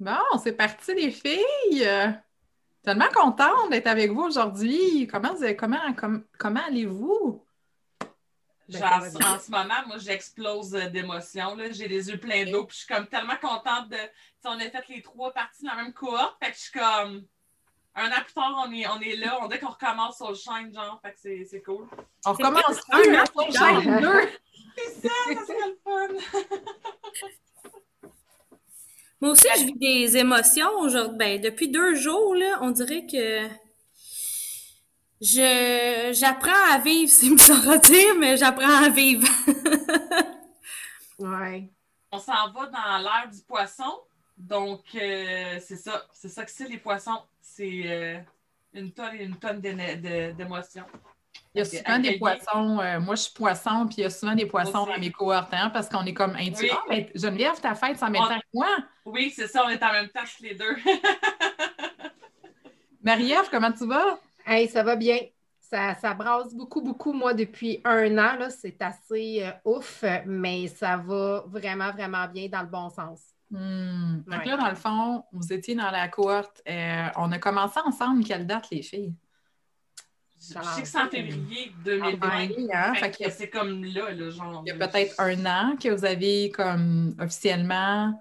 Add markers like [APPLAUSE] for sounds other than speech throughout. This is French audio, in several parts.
Bon, c'est parti les filles! Tellement contente d'être avec vous aujourd'hui. Comment, comment, comment allez-vous? Genre, en ce moment, moi, j'explose d'émotions. J'ai les yeux pleins d'eau. Puis je suis comme tellement contente de. on a fait les trois parties dans la même cohorte. Fait que je suis comme. Un an plus tard, on est, on est là. On dit qu'on recommence sur le Shine, genre. Fait que c'est cool. On recommence un an sur le Shine 2. C'est ça, ça serait le fun. [LAUGHS] Moi aussi, je vis des émotions aujourd'hui. Ben, depuis deux jours, là, on dirait que je j'apprends à vivre, [LAUGHS] c'est bizarre à dire, mais j'apprends à vivre. ouais. On s'en va dans l'ère du poisson. Donc, euh, c'est ça. C'est ça que c'est les poissons. C'est euh, une tonne et une tonne d'émotions. Il y a souvent des poissons. Euh, moi, je suis poisson, puis il y a souvent des poissons dans mes cohortes, hein, parce qu'on est comme intuitifs. Ah, mais Geneviève, ta fête, même temps que moi? Oui, c'est ça, on est en même temps que les deux. [LAUGHS] Marie-Ève, comment tu vas? Hey, ça va bien. Ça, ça brasse beaucoup, beaucoup, moi, depuis un an. C'est assez euh, ouf, mais ça va vraiment, vraiment bien dans le bon sens. Hmm. Donc là, dans le fond, vous étiez dans la cohorte. Euh, on a commencé ensemble. Quelle date, les filles? Je sais que c'est en février 2020. Hein? c'est comme là, le genre. Il y a peut-être un an que vous avez comme officiellement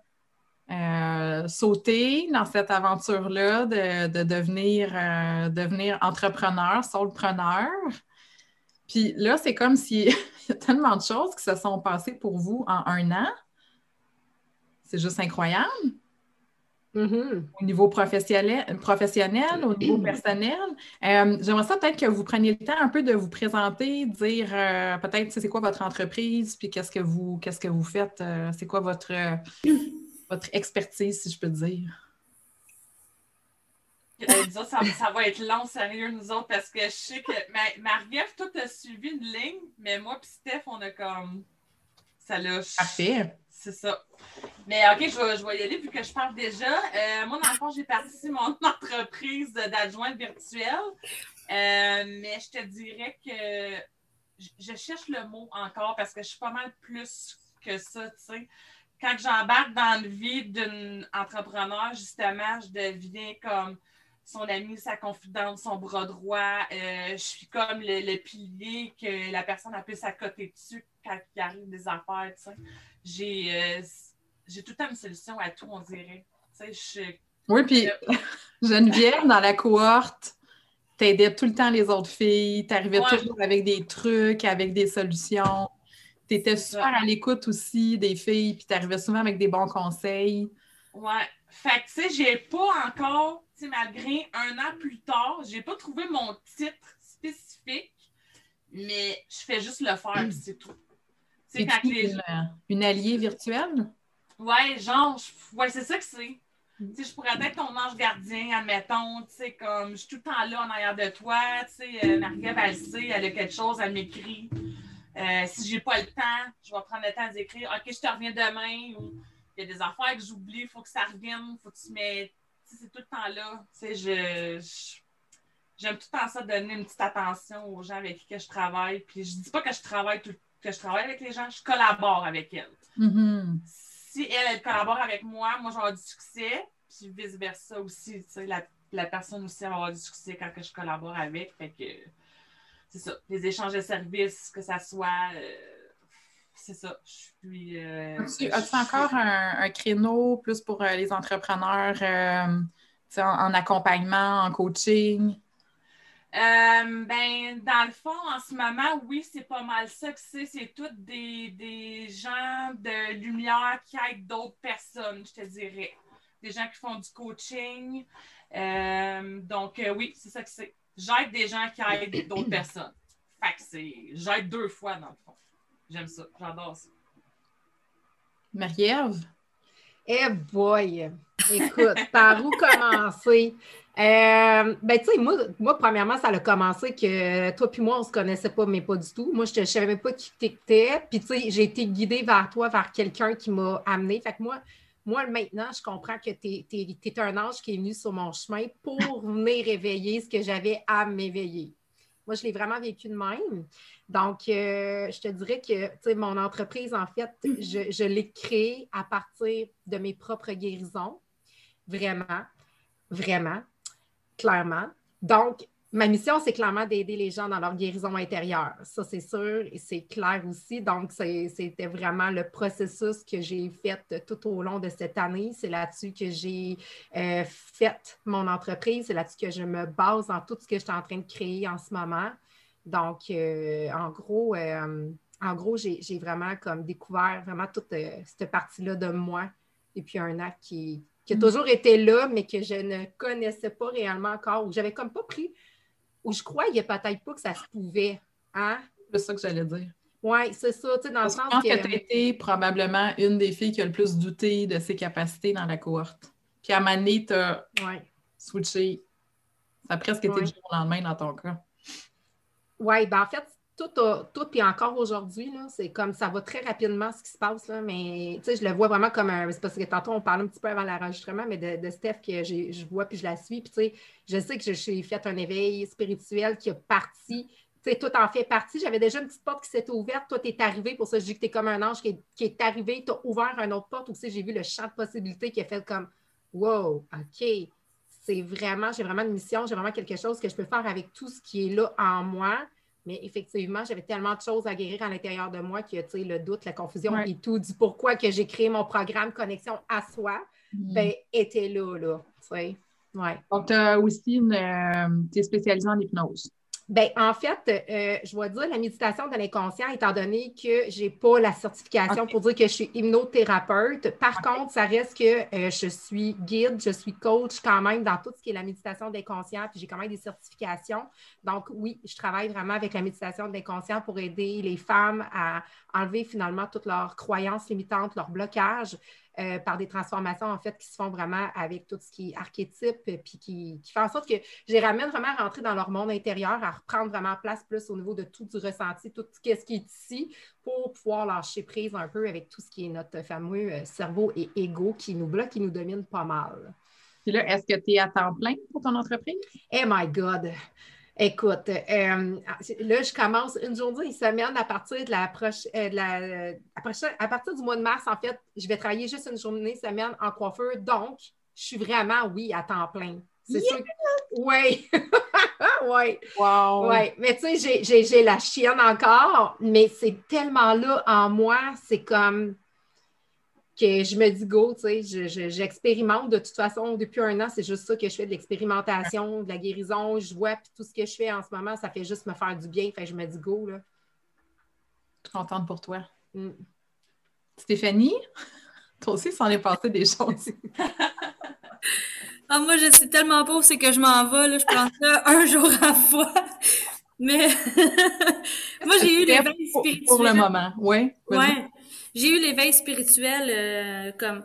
euh, sauté dans cette aventure-là de, devenir, euh, devenir entrepreneur, solopreneur. Puis là, c'est comme s'il [LAUGHS] y a tellement de choses qui se sont passées pour vous en un an. C'est juste incroyable. Mm-hmm. Au niveau professionnel, professionnel au niveau personnel. Euh, j'aimerais ça peut-être que vous preniez le temps un peu de vous présenter, dire euh, peut-être c'est quoi votre entreprise, puis qu'est-ce que vous qu'est-ce que vous faites, euh, c'est quoi votre, votre expertise, si je peux dire? Ça, ça, va être long, sérieux, nous autres, parce que je sais que Marie-Ève, toi, tu as suivi une ligne, mais moi et Steph, on a comme. Ça l'a. Parfait. C'est ça. Mais OK, je vais, je y aller vu que je parle déjà. Euh, moi, dans le fond, j'ai parti [LAUGHS] mon entreprise d'adjointe virtuelle. Euh, mais je te dirais que je, cherche le mot encore parce que je suis pas mal plus que ça, tu sais. Quand j'embarque dans la vie d'un entrepreneur, justement, je deviens comme son ami, sa confidente, son bras droit. Euh, je suis comme le, pilier que la personne a pu s'accoter dessus quand il arrive des affaires, tu sais j'ai euh, j'ai tout le temps une solution à tout, on dirait. Oui, puis [LAUGHS] Geneviève, dans la cohorte, t'aidais tout le temps les autres filles, t'arrivais toujours avec des trucs, avec des solutions. Tu étais super à l'écoute aussi des filles, puis t'arrivais souvent avec des bons conseils. Ouais. Fait que, tu sais, j'ai pas encore, tu sais, malgré un an plus tard, j'ai pas trouvé mon titre spécifique, mais je fais juste le faire, c'est tout. C'est une, une, alliée virtuelle? Ouais, genre, ouais, c'est ça que c'est. Mm. Tu sais, je pourrais être ton ange gardien, admettons, tu sais, comme je suis tout le temps là en arrière de toi, tu sais, euh, Marie-Ève, elle sait, elle a quelque chose, elle m'écrit. Euh, si j'ai pas le temps, je vais prendre le temps d'écrire, OK, je te reviens demain, ou il y a des affaires que j'oublie, il faut que ça revienne, il faut que tu sais, c'est tout le temps là. Tu sais, je, j'aime tout le temps ça, donner une petite attention aux gens avec qui je travaille, puis je dis pas que je travaille tout le temps que je travaille avec les gens, je collabore avec elle. Mm-hmm. Si elle, elle collabore avec moi, moi, j'aurai du succès, puis vice-versa aussi. Tu sais, la personne aussi va avoir du succès quand que je collabore avec. Fait que c'est ça. Les échanges de services, que ça soit. Euh, c'est ça. Je suis. Euh, as-tu, encore un, créneau plus pour euh, les entrepreneurs en, en, accompagnement, en coaching? Ben, dans le fond, en ce moment, oui, c'est pas mal ça que c'est. C'est tous des, des gens de lumière qui aident d'autres personnes, je te dirais. Des gens qui font du coaching. donc, oui, c'est ça que c'est j'aide des gens qui aident d'autres personnes. Fait que c'est. J'aide deux fois dans le fond. J'aime ça. J'adore ça. Marie-Ève? Eh boy! Écoute, par où commencer? Euh, ben, tu sais, moi, moi, premièrement, ça a commencé que toi puis moi, on se connaissait pas, mais pas du tout. Moi, je ne savais pas qui t'étais. Puis, tu sais, j'ai été guidée vers toi, vers quelqu'un qui m'a amené. Fait que moi, moi, maintenant, je comprends que tu es, un ange qui est venu sur mon chemin pour [LAUGHS] venir réveiller ce que j'avais à m'éveiller. Moi, je l'ai vraiment vécu de même. Donc, euh, je te dirais que mon entreprise, en fait, je, je l'ai créée à partir de mes propres guérisons. Vraiment, vraiment, clairement. Donc, ma mission, c'est clairement d'aider les gens dans leur guérison intérieure. Ça, c'est sûr et c'est clair aussi. Donc, c'était vraiment le processus que j'ai fait tout au long de cette année. C'est là-dessus que j'ai euh, fait mon entreprise. C'est là-dessus que je me base dans tout ce que je suis en train de créer en ce moment. Donc, euh, en gros, euh, en gros, j'ai vraiment comme découvert vraiment toute cette partie-là de moi depuis un an qui, qui a mm. toujours été là, mais que je ne connaissais pas réellement encore, ou j'avais comme pas pris où je croyais peut-être pas que ça se pouvait. Hein? C'est ça que j'allais dire. Oui, c'est ça, tu sais, dans le sens que... Je pense que tu as été probablement une des filles qui a le plus douté de ses capacités dans la cohorte. Puis à donné, tu as switché. Ça a presque été du jour au lendemain dans ton cas. Oui, ben en fait, tout, tout puis encore aujourd'hui, c'est comme ça va très rapidement ce qui se passe, là, mais je le vois vraiment comme un. C'est parce que tantôt, on parlait un petit peu avant l'enregistrement, mais de, Steph que je vois puis je la suis. Puis je sais que j'ai fait un éveil spirituel qui a parti. Tout en fait partie. J'avais déjà une petite porte qui s'était ouverte. Toi, tu es arrivé. Pour ça, je dis que tu es comme un ange qui est, arrivé. Tu as ouvert une autre porte aussi. J'ai vu le champ de possibilités qui a fait comme Wow, OK. C'est vraiment, j'ai vraiment une mission. J'ai vraiment quelque chose que je peux faire avec tout ce qui est là en moi mais effectivement, j'avais tellement de choses à guérir à l'intérieur de moi que, tu sais, le doute, la confusion et tout du pourquoi que j'ai créé mon programme Connexion à soi, mm. ben, était là, là. Ouais. Donc, tu as aussi une... Euh, tu es spécialisée en hypnose. Bien, en fait, euh, je dois dire la méditation de l'inconscient, étant donné que je n'ai pas la certification pour dire que je suis hypnothérapeute. Par contre, ça reste que euh, je suis guide, je suis coach quand même dans tout ce qui est la méditation de l'inconscient, puis j'ai quand même des certifications. Donc, oui, je travaille vraiment avec la méditation de l'inconscient pour aider les femmes à enlever finalement toutes leurs croyances limitantes, leurs blocages, euh, par des transformations, en fait, qui se font vraiment avec tout ce qui est archétype, puis qui, qui fait en sorte que je les ramène vraiment à rentrer dans leur monde intérieur, à reprendre vraiment place plus au niveau de tout du ressenti, tout ce qui est ici, pour pouvoir lâcher prise un peu avec tout ce qui est notre fameux euh, cerveau et ego qui nous bloque, qui nous domine pas mal. Puis là, est-ce que tu es à temps plein pour ton entreprise? Oh my God! Écoute, euh, là, je commence une journée, une semaine à partir de la prochaine, euh, à, partir du mois de mars, en fait, je vais travailler juste une journée, une semaine en coiffeur. Donc, je suis vraiment, oui, à temps plein. C'est sûr. Oui. oui. [LAUGHS] Wow. Oui. Mais tu sais, j'ai la chienne encore, mais c'est tellement là en moi, c'est comme que je me dis go, tu sais, j'expérimente de toute façon depuis un an, c'est juste ça que je fais de l'expérimentation, de la guérison, je vois, puis tout ce que je fais en ce moment, ça fait juste me faire du bien, fait je me dis go, là. Contente pour toi. Mm. Stéphanie, [LAUGHS] toi aussi, ça en est passé des choses. ah, moi, je sais tellement où c'est que je m'en vais, là, je prends [LAUGHS] ça un jour à la fois. Mais [LAUGHS] moi, j'ai eu l'éveil spirituel. Pour le moment, oui. Ouais. J'ai eu l'éveil spirituel euh, comme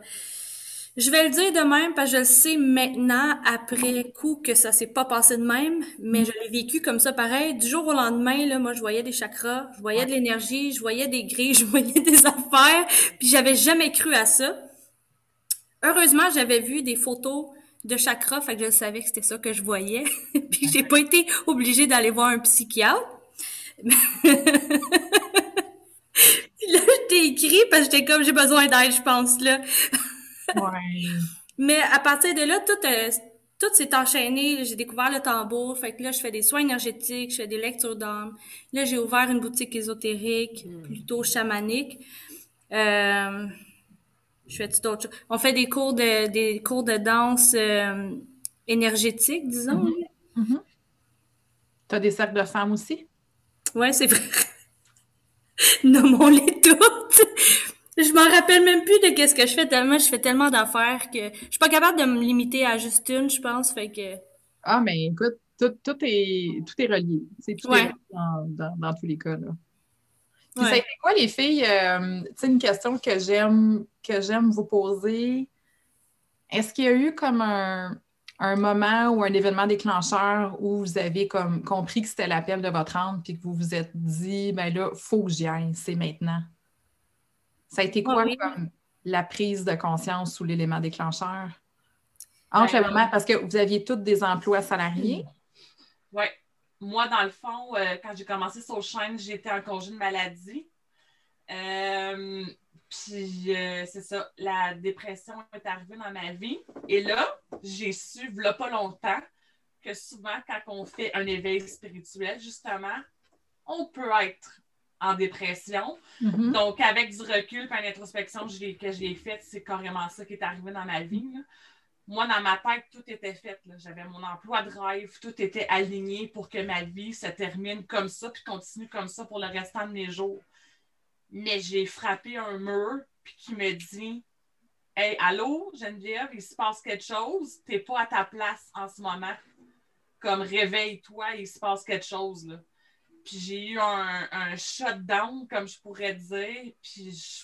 je vais le dire de même parce que je le sais maintenant après coup que ça s'est pas passé de même, mais je l'ai vécu comme ça pareil. Du jour au lendemain, là, moi je voyais des chakras, je voyais de l'énergie, je voyais des grilles, [LAUGHS] je voyais des affaires, puis j'avais jamais cru à ça. Heureusement, j'avais vu des photos de chakras, fait que je savais que c'était ça que je voyais. [LAUGHS] puis j'ai pas été obligée d'aller voir un psychiatre. [LAUGHS] [LAUGHS] là, je t'ai écrit parce que j'étais comme, j'ai besoin d'aide, je pense, là. [LAUGHS] ouais. Mais à partir de là, tout, euh, tout s'est enchaîné. J'ai découvert le tambour. Fait que là, je fais des soins énergétiques, je fais des lectures d'âme. Là, j'ai ouvert une boutique ésotérique, plutôt chamanique. Euh, je fais tout autre chose. On fait des cours de, des cours de danse euh, énergétique, disons. Tu as des cercles de femmes aussi? Ouais, c'est vrai. [LAUGHS] Nommons-les toutes. Je m'en rappelle même plus de qu'est-ce que je fais tellement, je fais tellement d'affaires que je suis pas capable de me limiter à juste une, je pense, fait que. Ah, mais écoute, tout, tout est, tout est relié. C'est tout Ouais. dans, dans- dans tous les cas, là. Puis Ouais. ça a été quoi, les filles? euh, tu une question que j'aime que j'aime vous poser. Est-ce qu'il y a eu comme un, un moment ou un événement déclencheur où vous avez comme compris que c'était l'appel de votre âme puis que vous vous êtes dit, ben là, il faut que j'y aille, c'est maintenant? Ça a été quoi Ah oui. comme la prise de conscience ou l'élément déclencheur? Entre Ben, le moment, parce que vous aviez tous des emplois salariés. [CLEARS THROAT] Oui. Moi, dans le fond, euh, quand j'ai commencé sur chaîne, j'étais en congé de maladie. Euh, puis, euh, c'est ça, la dépression est arrivée dans ma vie. Et là, j'ai su, il pas longtemps, que souvent, quand on fait un éveil spirituel, justement, on peut être en dépression. Mhm. Donc, avec du recul, puis une introspection que j'ai- faite, c'est carrément ça qui est arrivé dans ma vie. là. Moi, dans ma tête, tout était fait. J'avais mon emploi de rêve, tout était aligné pour que ma vie se termine comme ça, puis continue comme ça pour le restant de mes jours. Mais j'ai frappé un mur, puis qui me dit Hey, allô, Geneviève, il se passe quelque chose, t'es pas à ta place en ce moment. Comme réveille-toi, il se passe quelque chose. Là. Puis j'ai eu un, un shutdown, comme je pourrais dire, puis je,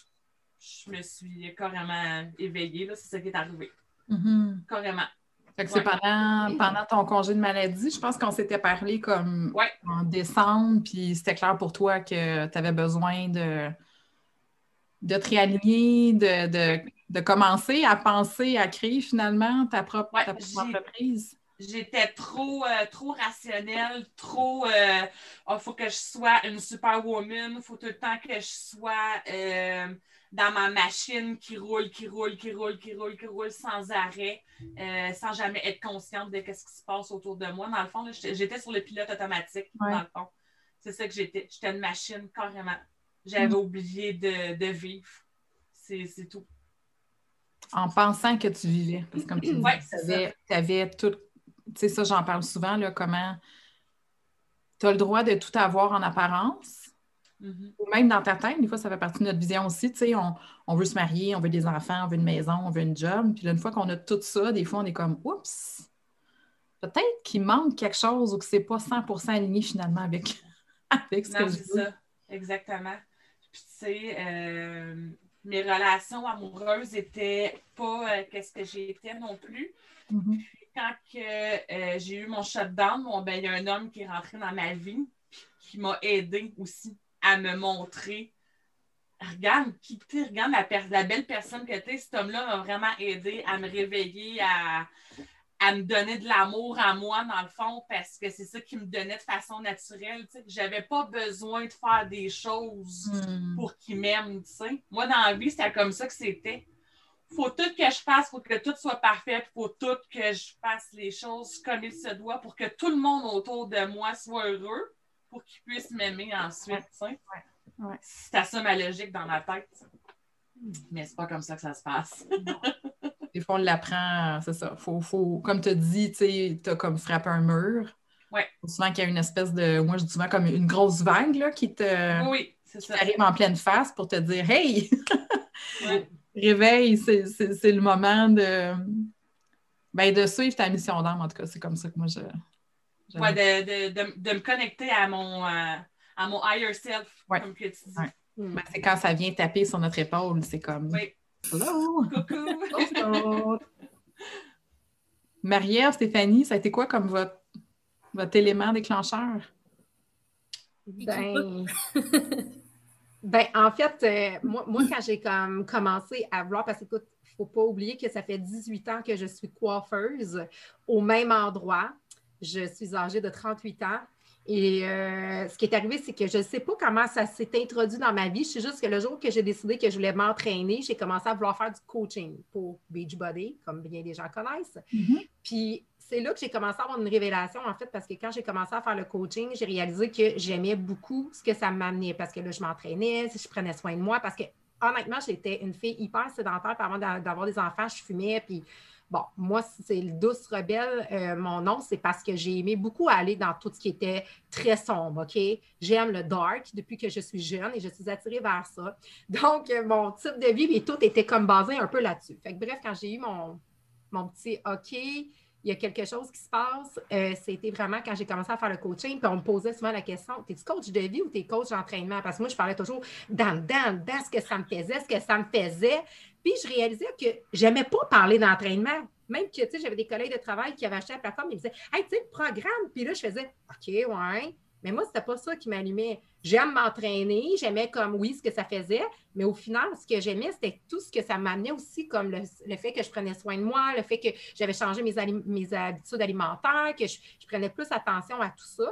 je me suis carrément éveillée. là. C'est ça qui est arrivé. Mhm. Carrément. Fait que c'est pendant, pendant ton congé de maladie, je pense qu'on s'était parlé comme Ouais. en décembre, puis c'était clair pour toi que tu avais besoin de, de te réaligner, de, de, de commencer à penser à créer finalement ta propre, Ouais, ta propre j'ai- entreprise. J'étais trop, euh, trop rationnelle, trop. Il faut que je sois une superwoman, il faut tout le temps que je sois euh, dans ma machine qui roule, qui roule, qui roule, qui roule, qui roule sans arrêt, euh, sans jamais être consciente de ce qui se passe autour de moi. Dans le fond, j'étais sur le pilote automatique, Ouais. dans le fond. C'est ça que j'étais. J'étais une machine, carrément. J'avais Mm. oublié de, de vivre. C'est tout. En pensant que tu vivais. Parce que comme tu [CLEARS THROAT] Ouais, tu c'est avais, t'avais tout. Tu sais, ça, j'en parle souvent, là, comment tu as le droit de tout avoir en apparence. Ou même dans ta tête, des fois, ça fait partie de notre vision aussi. Tu sais, on, on veut se marier, on veut des enfants, on veut une maison, on veut une job. Puis là, une fois qu'on a tout ça, des fois, on est comme, oups, peut-être qu'il manque quelque chose ou que c'est pas 100 aligné finalement avec, [LAUGHS] avec ce Non, que je c'est veux. ça. Exactement. Puis, tu sais, euh, mes relations amoureuses n'étaient pas euh, qu'est-ce que j'étais non plus. Mhm. Puis, quand que, euh, j'ai eu mon shutdown, bon, ben, il y a un homme qui est rentré dans ma vie qui m'a aidé aussi à me montrer. Regarde, qui t'es, regarde la, belle personne que tu es. Cet homme-là m'a vraiment aidé à me réveiller, à, à me donner de l'amour à moi, dans le fond, parce que c'est ça qui me donnait de façon naturelle. Tu sais, que j'avais pas besoin de faire des choses Hmm. pour qu'il m'aime, tu sais. Moi, dans la vie, c'était comme ça que c'était. Faut tout que je fasse pour que tout soit parfait, puis faut tout que je fasse les choses comme il se doit pour que tout le monde autour de moi soit heureux, pour qu'il puisse m'aimer ensuite, tu sais. Ouais. C'était ça ma logique dans ma tête. Mais c'est pas comme ça que ça se passe. [LAUGHS] Des fois, on l'apprend, c'est ça. Faut, faut, comme tu as dit, tu as comme frappé un mur. Ouais. Faut souvent qu'il y a une espèce de, moi je dis souvent comme une grosse vague là, qui te Oui, c'est ça. arrive en pleine face pour te dire Hey, [LAUGHS] Ouais. [LAUGHS] réveille, c'est c'est- c'est le moment de, ben, de suivre ta mission d'âme. En tout cas, c'est comme ça que moi je. Ouais, de, de, de, de me connecter à mon, euh, à mon higher self, Ouais. comme que tu dis. Ouais. Hmm. Ben, c'est quand ça vient taper sur notre épaule, c'est comme Oui. Hello! Coucou! [LAUGHS] Marie-Ève, Stéphanie, ça a été quoi comme votre, votre élément déclencheur? Ben, [LAUGHS] ben, en fait, euh, moi, moi, quand j'ai comme commencé à vouloir, parce que écoute, il ne faut pas oublier que ça fait 18 ans que je suis coiffeuse au même endroit. Je suis âgée de 38 ans. Et euh, ce qui est arrivé, c'est que je ne sais pas comment ça s'est introduit dans ma vie. Je sais juste que le jour que j'ai décidé que je voulais m'entraîner, j'ai commencé à vouloir faire du coaching pour Beachbody, comme bien des gens connaissent. Puis c'est là que j'ai commencé à avoir une révélation, en fait, parce que quand j'ai commencé à faire le coaching, j'ai réalisé que j'aimais beaucoup ce que ça m'amenait, parce que là, je m'entraînais, je prenais soin de moi, parce que honnêtement, j'étais une fille hyper sédentaire, avant d'avoir des enfants, je fumais, puis Bon, moi, c'est le douce rebelle, euh, mon nom, c'est parce que j'ai aimé beaucoup aller dans tout ce qui était très sombre, OK? J'aime le dark depuis que je suis jeune et je suis attirée vers ça. Donc, euh, mon type de vie et tout était comme basé un peu là-dessus. Fait que bref, quand j'ai eu mon, mon petit OK, il y a quelque chose qui se passe. Euh, c'était vraiment quand j'ai commencé à faire le coaching, puis on me posait souvent la question es-tu coach de vie ou es coach d'entraînement Parce que moi, je parlais toujours dans dans, dans ce que ça me faisait, ce que ça me faisait. Puis je réalisais que j'aimais pas parler d'entraînement. Même que, tu sais, j'avais des collègues de travail qui avaient acheté la plateforme, ils disaient Hey, tu sais, le programme. Puis là, je faisais OK, ouais. Mais moi, c'était pas ça qui m'allumait. J'aime m'entraîner, j'aimais comme oui ce que ça faisait, mais au final, ce que j'aimais, c'était tout ce que ça m'amenait aussi, comme le, fait que je prenais soin de moi, le fait que j'avais changé mes, mes, habitudes alimentaires, que je, prenais plus attention à tout ça.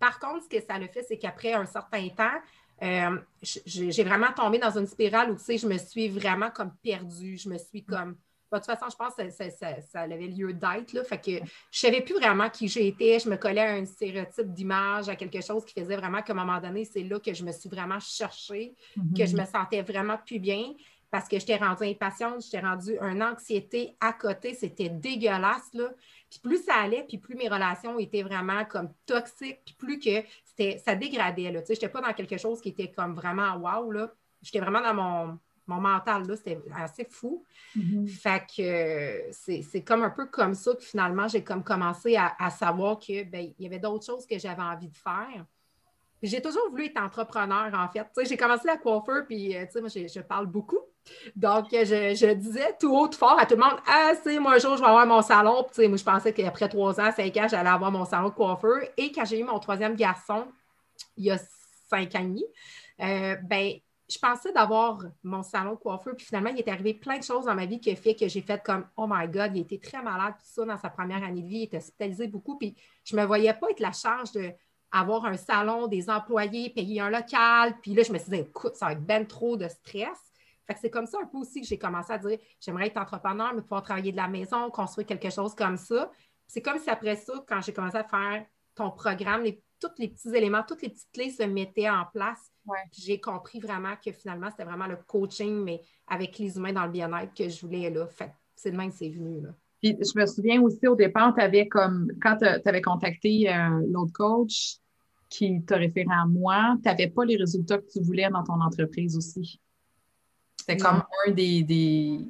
Par contre, ce que ça le fait, c'est qu'après un certain temps, euh, j'ai vraiment tombé dans une spirale où, tu sais, je me suis vraiment comme perdue. Je me suis comme. de toute façon, je pense que ça, avait lieu d'être. Fait que je ne savais plus vraiment qui j'étais. Je me collais à un stéréotype d'image, à quelque chose qui faisait vraiment qu'à un moment donné, c'est là que je me suis vraiment cherchée, que je mm-hmm. me sentais vraiment plus bien parce que j'étais rendue impatiente, j'étais rendue une anxiété à côté. C'était dégueulasse. Là. Puis plus ça allait, puis plus mes relations étaient vraiment comme toxiques, puis plus que ça dégradait. Je n'étais pas dans quelque chose qui était comme vraiment wow. Là. J'étais vraiment dans mon, mental. Là. C'était assez fou. Mm-hmm. Fait que c'est, comme un peu comme ça que finalement, j'ai comme commencé à, savoir qu'il ben, y avait d'autres choses que j'avais envie de faire. J'ai toujours voulu être entrepreneur, en fait. j'ai commencé la coiffeur, puis euh, moi, je parle beaucoup. Donc, je, disais tout haut, tout fort à tout le monde Ah, c'est moi, un jour, je vais avoir mon salon. Puis, moi, je pensais qu'après trois ans, cinq ans, j'allais avoir mon salon de coiffeur. Et quand j'ai eu mon troisième garçon, il y a cinq ans et demi, euh, ben, je pensais d'avoir mon salon de coiffeur. Puis finalement, il est arrivé plein de choses dans ma vie qui a fait que j'ai fait comme Oh my God, il était très malade, tout ça, dans sa première année de vie. Il était hospitalisé beaucoup. Puis je ne me voyais pas être la charge d'avoir un salon, des employés, payer un local. Puis là, je me suis dit, écoute, ça va être bien trop de stress c'est comme ça un peu aussi que j'ai commencé à dire j'aimerais être entrepreneur, mais pouvoir travailler de la maison, construire quelque chose comme ça. C'est comme si après ça, quand j'ai commencé à faire ton programme, tous les petits éléments, toutes les petites clés se mettaient en place. J'ai compris vraiment que finalement, c'était vraiment le coaching, mais avec les humains dans le bien-être que je voulais là. Fait c'est de même que c'est venu. Là. Puis je me souviens aussi au départ, tu avais comme quand tu avais contacté euh, l'autre coach qui t'a référé à moi, tu n'avais pas les résultats que tu voulais dans ton entreprise aussi. C'était comme un des,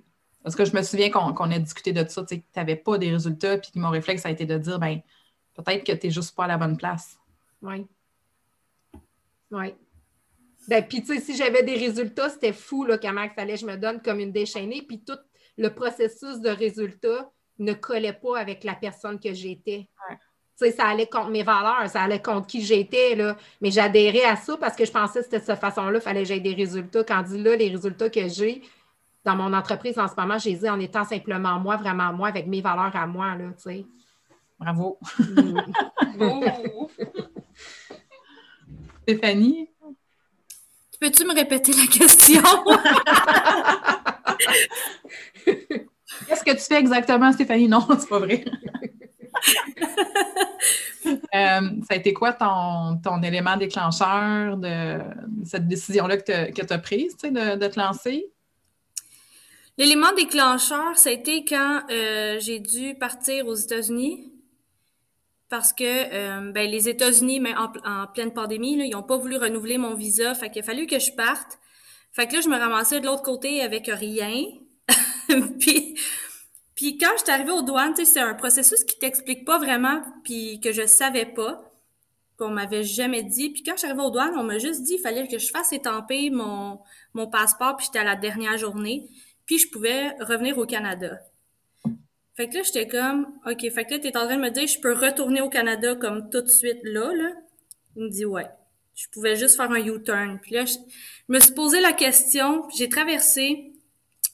Parce que je me souviens qu'on a discuté de ça, tu n'avais pas des résultats, puis mon réflexe a été de dire, ben peut-être que tu n'es juste pas à la bonne place. Oui. Oui. Ben, puis, tu sais, si j'avais des résultats, c'était fou, là, comment il fallait je me donne comme une déchaînée, puis tout le processus de résultats ne collait pas avec la personne que j'étais ça allait contre mes valeurs, ça allait contre qui j'étais, là. Mais j'adhérais à ça parce que je pensais que c'était de cette façon-là, il fallait que j'aie des résultats. Quand dit là, les résultats que j'ai dans mon entreprise en ce moment, j'ai dit en étant simplement moi, vraiment moi, avec mes valeurs à moi, là, tu sais. Bravo. [LAUGHS] Stéphanie? Peux-tu me répéter la question? [LAUGHS] Qu'est-ce que tu fais exactement, Stéphanie? Non, c'est pas vrai. [LAUGHS] Euh, ça a été quoi ton, ton élément déclencheur de, cette décision-là que tu as prise, de, de, te lancer? L'élément déclencheur, ça a été quand euh, j'ai dû partir aux États-Unis parce que euh, ben, les États-Unis, mais en, pleine pandémie, ils n'ont pas voulu renouveler mon visa. Fait qu'il a fallu que je parte. Fait que là, je me ramassais de l'autre côté avec rien. [LAUGHS] puis puis quand je suis arrivée aux douanes, c'est un processus qui t'explique pas vraiment, puis que je savais pas, qu'on m'avait jamais dit. Puis quand je suis arrivée aux douanes, on m'a juste dit qu'il fallait que je fasse étamper mon, mon passeport, puis j'étais à la dernière journée, puis je pouvais revenir au Canada. Fait que là, j'étais comme, OK, fait que là, t'es en train de me dire, je peux retourner au Canada comme tout de suite là, là? Il me dit, ouais. Je pouvais juste faire un U-turn. Puis là, je, je me suis posé la question, j'ai traversé,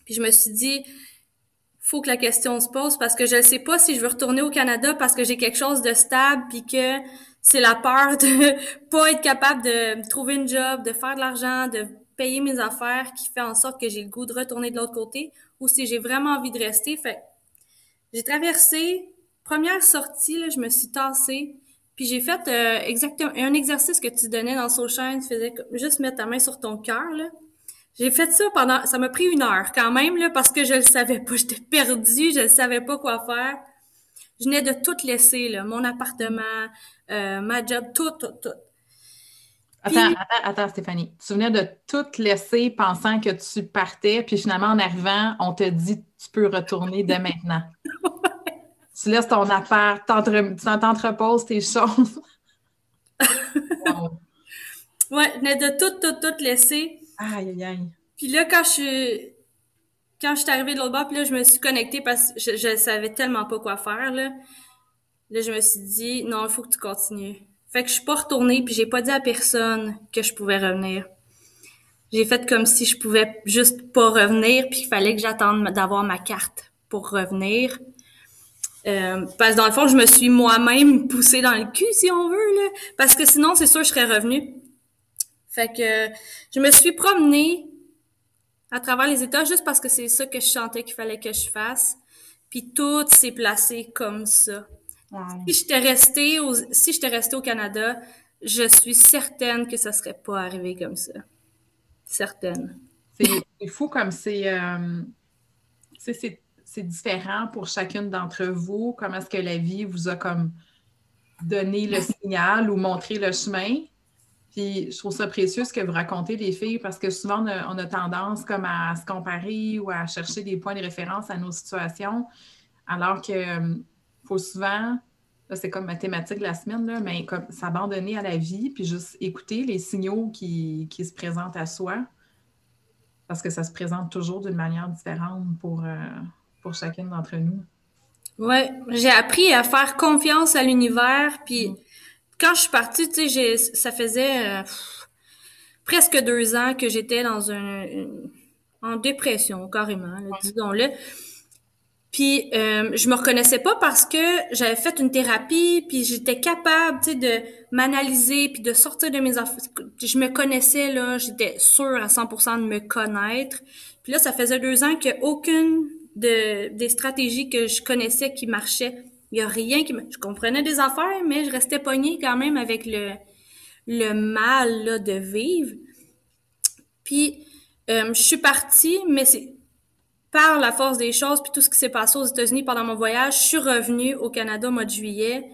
puis je me suis dit, faut que la question se pose parce que je ne sais pas si je veux retourner au Canada parce que j'ai quelque chose de stable puis que c'est la peur de [LAUGHS] pas être capable de trouver une job, de faire de l'argent, de payer mes affaires qui fait en sorte que j'ai le goût de retourner de l'autre côté ou si j'ai vraiment envie de rester. Fait j'ai traversé première sortie, là, je me suis tassée. Puis j'ai fait euh, exactement un exercice que tu donnais dans Soulshine. Tu faisais juste mettre ta main sur ton cœur, là. J'ai fait ça pendant... Ça m'a pris une heure quand même, là, parce que je le savais pas. [LAUGHS] J'étais perdue, je ne savais pas quoi faire. Je venais de tout laisser, là. Mon appartement, euh, ma job, tout, tout, tout. Attends, attends, attends, Stéphanie. Tu venais de tout laisser pensant que tu partais, puis finalement, en arrivant, on te dit tu peux retourner dès maintenant. [LAUGHS] Tu laisses ton appart, tu t'entreposes tes choses. [LAUGHS] Ouais, je venais de tout, tout, tout laisser. Aïe, aïe, aïe. Puis là, quand je suis quand je suis arrivée de l'autre bord, puis là, je me suis connectée parce que je, je savais tellement pas quoi faire, là. Là, je me suis dit, non, il faut que tu continues. Fait que je suis pas retournée, puis j'ai pas dit à personne que je pouvais revenir. J'ai fait comme si je pouvais juste pas revenir, puis qu'il fallait que j'attende d'avoir ma carte pour revenir. Euh, parce que dans le fond, je me suis moi-même poussée dans le cul, si on veut, là. Parce que sinon, c'est sûr, je serais revenue. Fait que je me suis promenée à travers les États juste parce que c'est ça que je sentais qu'il fallait que je fasse. Puis tout s'est placé comme ça. Si j'étais restée au, si j'étais restée au Canada, je suis certaine que ça serait pas arrivé comme ça. Certaine. C'est fou comme c'est euh, c'est différent pour chacune d'entre vous. Comment est-ce que la vie vous a comme donné le signal ou montré le chemin? Puis je trouve ça précieux ce que vous racontez, les filles, parce que souvent, on a, tendance comme à se comparer ou à chercher des points de référence à nos situations, alors que euh, faut souvent, c'est comme ma thématique de la semaine, là, mais comme s'abandonner à la vie, puis juste écouter les signaux qui, se présentent à soi, parce que ça se présente toujours d'une manière différente pour, euh, pour chacune d'entre nous. Ouais, j'ai appris à faire confiance à l'univers, puis mm quand je suis partie, tu sais, ça faisait euh, presque deux ans que j'étais dans un, en dépression carrément, disons-le. Puis euh, je me reconnaissais pas parce que j'avais fait une thérapie, puis j'étais capable, tu sais, de m'analyser, puis de sortir de mes affaires. Je me connaissais là, j'étais sûre à 100% de me connaître. Puis là, ça faisait deux ans que aucune de des stratégies que je connaissais qui marchaient il y a rien qui me... Je comprenais des affaires, mais je restais pognée quand même avec le, le mal là, de vivre. Puis, euh, je suis partie, mais c'est par la force des choses, puis tout ce qui s'est passé aux États-Unis pendant mon voyage, je suis revenue au Canada au mois de juillet.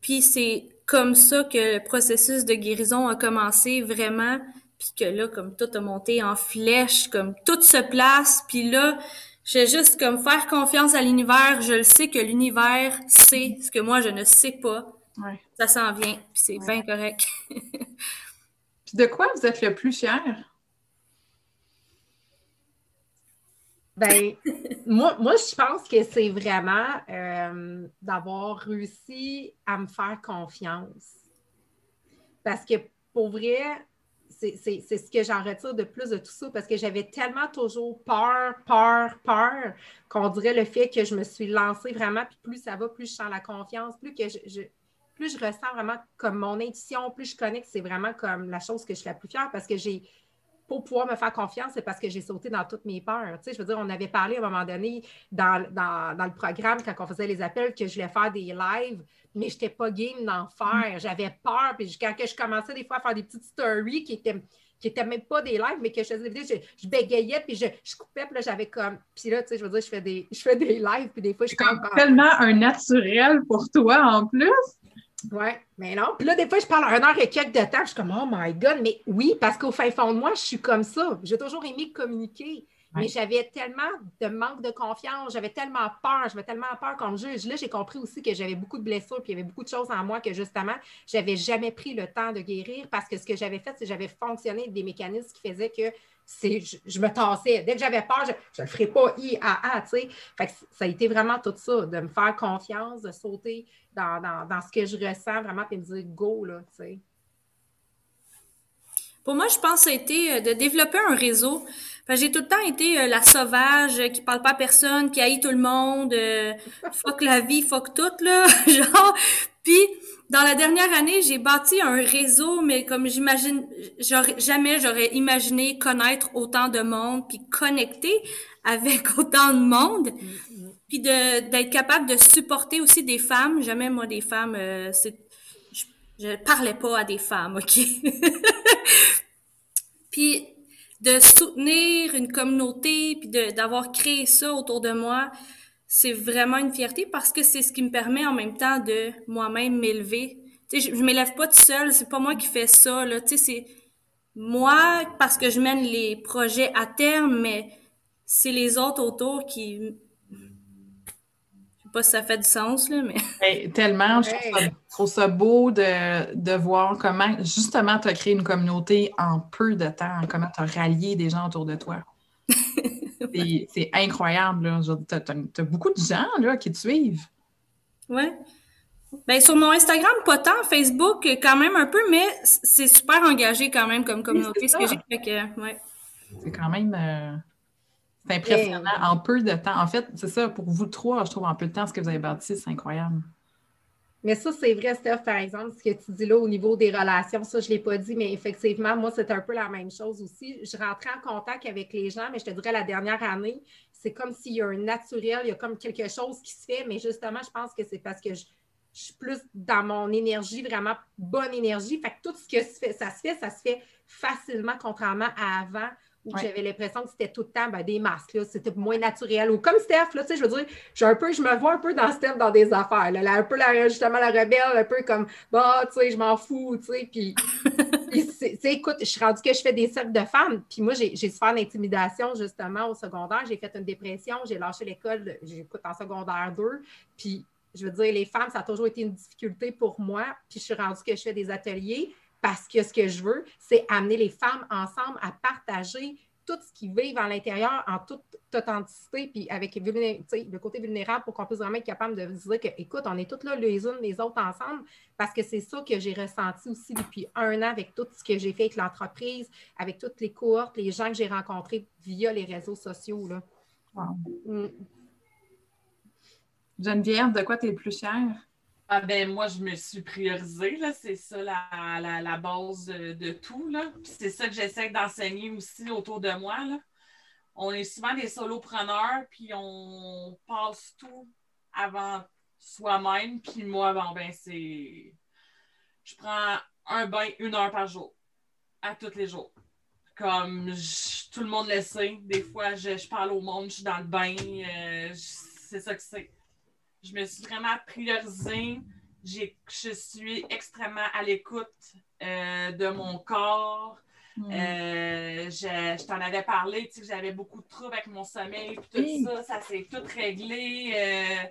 Puis c'est comme ça que le processus de guérison a commencé vraiment. Puis que là, comme tout a monté en flèche, comme tout se place. Puis là, je juste comme faire confiance à l'univers. Je le sais que l'univers sait ce que moi je ne sais pas. Ça s'en vient, puis c'est bien correct. [LAUGHS] puis de quoi vous êtes le plus fier? Ben, [LAUGHS] moi, moi, je pense que c'est vraiment euh, d'avoir réussi à me faire confiance. Parce que pour vrai, c'est ce que j'en retire de plus de tout ça parce que j'avais tellement toujours peur, peur, peur qu'on dirait le fait que je me suis lancée vraiment, puis plus ça va, plus je sens la confiance, plus que je, plus je ressens vraiment comme mon intuition, plus je connais que c'est vraiment comme la chose que je suis la plus fière parce que j'ai pour pouvoir me faire confiance, c'est parce que j'ai sauté dans toutes mes peurs. Tu sais, je veux dire, on avait parlé à un moment donné dans, le programme, quand on faisait les appels, que je voulais faire des lives, mais je n'étais pas game d'en faire. J'avais peur. Puis quand je commençais des fois à faire des petites stories qui étaient qui n'étaient même pas des lives, mais que je faisais des vidéos, je, bégayais, puis je, je coupais, puis là, j'avais comme... Puis là, tu sais, je veux dire, je fais des, [LAUGHS] je fais des lives, puis des fois, je suis comme... tellement un naturel pour toi, en plus! Oui, mais non. Puis là, des fois, je parle un heure et quelques de temps. Je suis comme, oh my God. Mais oui, parce qu'au fin fond de moi, je suis comme ça. J'ai toujours aimé communiquer. Mais j'avais tellement de manque de confiance, j'avais tellement peur, j'avais tellement peur qu'on me juge. Là, j'ai compris aussi que j'avais beaucoup de blessures, puis il y avait beaucoup de choses en moi que justement, j'avais jamais pris le temps de guérir parce que ce que j'avais fait, c'est que j'avais fonctionné des mécanismes qui faisaient que c'est, je, me tassais. Dès que j'avais peur, je ne le ferais pas I, A, A, tu sais. ça a été vraiment tout ça, de me faire confiance, de sauter dans, dans, ce que je ressens vraiment, puis me dire go, là, tu sais. Pour moi, je pense que ça a été euh, de développer un réseau. J'ai tout le temps été euh, la sauvage euh, qui parle pas à personne, qui haït tout le monde, [LAUGHS] fuck la vie, fuck tout, là. [LAUGHS] Genre, puis dans la dernière année, j'ai bâti un réseau, mais comme j'imagine, jamais j'aurais imaginé connaître autant de monde, puis connecter avec [LAUGHS] autant de monde. Puis d'être capable de supporter aussi des femmes. Jamais, moi, des femmes, euh, je, je parlais pas à des femmes, OK? [LAUGHS] puis de soutenir une communauté, puis d'avoir créé ça autour de moi, c'est vraiment une fierté parce que c'est ce qui me permet en même temps de moi-même m'élever. Tu sais, je, m'élève pas tout seul, c'est pas moi qui fais ça, là. Tu sais, c'est moi parce que je mène les projets à terme, mais c'est les autres autour qui sais pas si ça fait du sens, là, mais. [LAUGHS] Tellement, je trouve, ça, beau de, de, voir comment, justement, tu as créé une communauté en peu de temps, comment tu as rallié des gens autour de toi. [LAUGHS] c'est incroyable, là. Tu as, beaucoup de gens, là, qui te suivent. Ouais. Ben, sur mon Instagram, pas tant. Facebook, quand même un peu, mais c'est super engagé quand même comme communauté, ce que j'ai fait que, ouais. C'est quand même. Euh, c'est impressionnant. En peu de temps. En fait, c'est ça, pour vous trois, je trouve en peu de temps ce que vous avez bâti, c'est incroyable. Mais ça, c'est vrai, Steph, par exemple, ce que tu dis là au niveau des relations, ça, je ne l'ai pas dit, mais effectivement, moi, c'est un peu la même chose aussi. Je rentrais en contact avec les gens, mais je te dirais la dernière année, c'est comme s'il y a un naturel, il y a comme quelque chose qui se fait, mais justement, je pense que c'est parce que je, suis plus dans mon énergie, vraiment bonne énergie. Fait que tout ce que ça se fait, ça se fait facilement, contrairement à avant j'avais l'impression que c'était tout le temps ben, des masques, c'était moins naturel. Ou comme Steph, là, je veux dire, j'ai un peu, je me vois un peu dans Steph dans des affaires. Là, un peu la, justement la rebelle, un peu comme bah, tu sais, je m'en fous, tu sais. Puis, [LAUGHS] écoute, je suis rendue que je fais des cercles de femmes. Puis moi, j'ai souffert d'intimidation justement au secondaire. J'ai fait une dépression, j'ai lâché l'école, j'écoute en secondaire 2. Puis je veux dire, les femmes, ça a toujours été une difficulté pour moi. Puis je suis rendue que je fais des ateliers parce que ce que je veux, c'est amener les femmes ensemble à partager tout ce qu'ils vivent à l'intérieur en toute authenticité, puis avec le côté vulnérable pour qu'on puisse vraiment être capable de dire que, écoute, on est toutes là les unes les autres ensemble, parce que c'est ça que j'ai ressenti aussi depuis un an avec tout ce que j'ai fait avec l'entreprise, avec toutes les cohortes, les gens que j'ai rencontrés via les réseaux sociaux. Là. Mm. Geneviève, de quoi tu es le plus fière? Ah ben moi, je me suis priorisée. C'est ça la, la, base de, tout, c'est ça que j'essaie d'enseigner aussi autour de moi, là. On est souvent des solopreneurs, puis on passe tout avant soi-même. Puis moi, bon, ben c'est... Je prends un bain une heure par jour, à tous les jours. Comme tout le monde le sait, des fois, je, parle au monde, je suis dans le bain, euh, c'est ça que c'est je me suis vraiment priorisée. Je suis extrêmement à l'écoute euh, de mon corps. Hmm. Euh, je, t'en avais parlé, tu sais, j'avais beaucoup de troubles avec mon sommeil, puis tout ça, ça s'est tout réglé. Euh,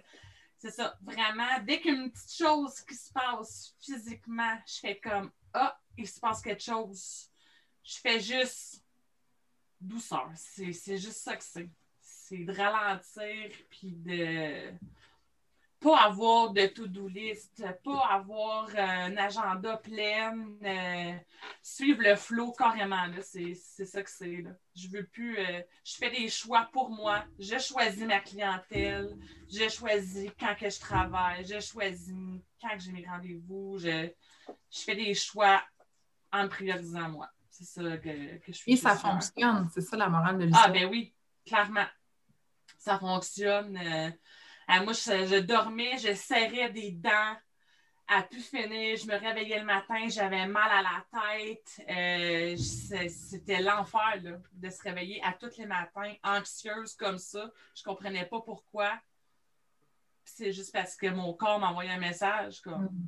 c'est ça, vraiment, dès qu'une petite chose qui se passe physiquement, je fais comme Ah, il se passe quelque chose. Je fais juste douceur. C'est juste ça que c'est. C'est de ralentir, puis de pas avoir de to-do list, pas avoir euh, un agenda plein, euh, suivre le flow carrément. C'est ça que c'est. Je veux plus. Euh, je fais des choix pour moi. Je choisis ma clientèle. Je choisis quand que je travaille. Je choisis quand que j'ai mes rendez-vous. Je, je fais des choix en me priorisant moi. C'est ça que, que je suis. Et ça fonctionne. C'est ça la morale de l'histoire. Ah, ben oui, clairement. Ça fonctionne. Ah, moi, je, dormais, je serrais des dents à plus finir. Je me réveillais le matin, j'avais mal à la tête. Euh, c'était l'enfer de se réveiller à tous les matins, anxieuse comme ça. Je ne comprenais pas pourquoi. C'est juste parce que mon corps m'envoyait un message comme mm.